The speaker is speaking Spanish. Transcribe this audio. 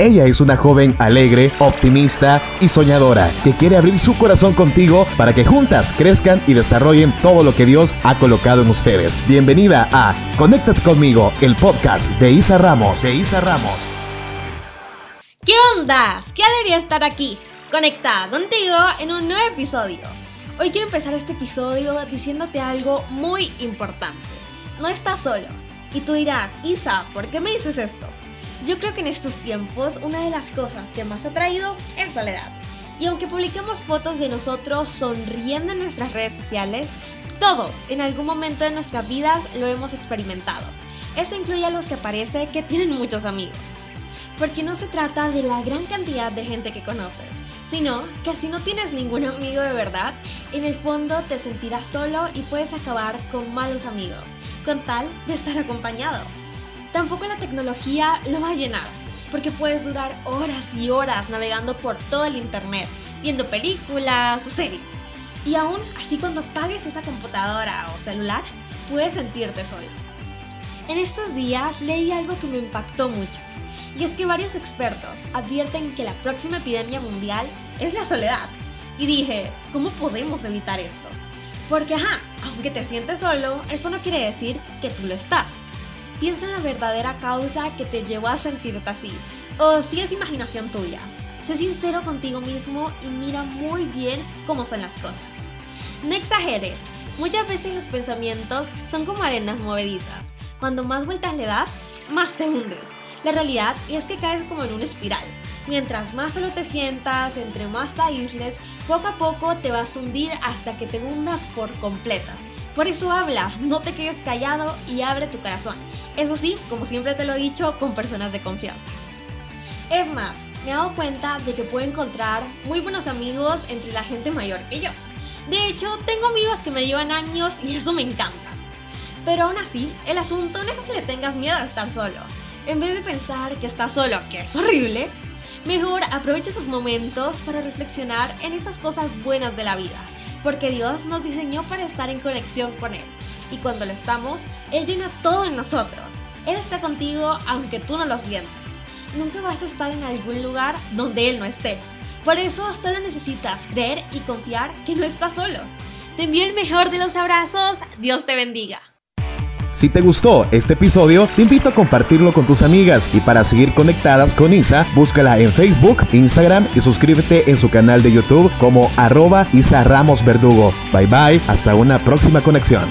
Ella es una joven alegre, optimista y soñadora que quiere abrir su corazón contigo para que juntas crezcan y desarrollen todo lo que Dios ha colocado en ustedes. Bienvenida a Conéctate conmigo, el podcast de Isa Ramos. De Isa Ramos. ¿Qué ondas? Qué alegría estar aquí, conectada contigo en un nuevo episodio. Hoy quiero empezar este episodio diciéndote algo muy importante. No estás solo. Y tú dirás, Isa, ¿por qué me dices esto? Yo creo que en estos tiempos una de las cosas que más ha traído es soledad. Y aunque publiquemos fotos de nosotros sonriendo en nuestras redes sociales, todos en algún momento de nuestras vidas lo hemos experimentado. Esto incluye a los que parece que tienen muchos amigos. Porque no se trata de la gran cantidad de gente que conoces, sino que si no tienes ningún amigo de verdad, en el fondo te sentirás solo y puedes acabar con malos amigos, con tal de estar acompañado. Tampoco la tecnología lo va a llenar, porque puedes durar horas y horas navegando por todo el internet, viendo películas o series. Y aún así cuando apagues esa computadora o celular, puedes sentirte solo. En estos días leí algo que me impactó mucho, y es que varios expertos advierten que la próxima epidemia mundial es la soledad. Y dije, ¿cómo podemos evitar esto? Porque ajá, aunque te sientes solo, eso no quiere decir que tú lo estás. Piensa en la verdadera causa que te llevó a sentirte así, o si es imaginación tuya. Sé sincero contigo mismo y mira muy bien cómo son las cosas. No exageres, muchas veces los pensamientos son como arenas movedizas. Cuando más vueltas le das, más te hundes. La realidad es que caes como en una espiral. Mientras más solo te sientas, entre más te aísles, poco a poco te vas a hundir hasta que te hundas por completa. Por eso habla, no te quedes callado y abre tu corazón. Eso sí, como siempre te lo he dicho, con personas de confianza. Es más, me he dado cuenta de que puedo encontrar muy buenos amigos entre la gente mayor que yo. De hecho, tengo amigos que me llevan años y eso me encanta. Pero aún así, el asunto no es que le tengas miedo a estar solo. En vez de pensar que estás solo, que es horrible, mejor aprovecha esos momentos para reflexionar en esas cosas buenas de la vida. Porque Dios nos diseñó para estar en conexión con Él. Y cuando lo estamos, Él llena todo en nosotros. Él está contigo aunque tú no lo sientas. Nunca vas a estar en algún lugar donde Él no esté. Por eso solo necesitas creer y confiar que no estás solo. Te envío el mejor de los abrazos. Dios te bendiga. Si te gustó este episodio, te invito a compartirlo con tus amigas y para seguir conectadas con Isa, búscala en Facebook, Instagram y suscríbete en su canal de YouTube como arroba Isa Ramos Verdugo. Bye bye, hasta una próxima conexión.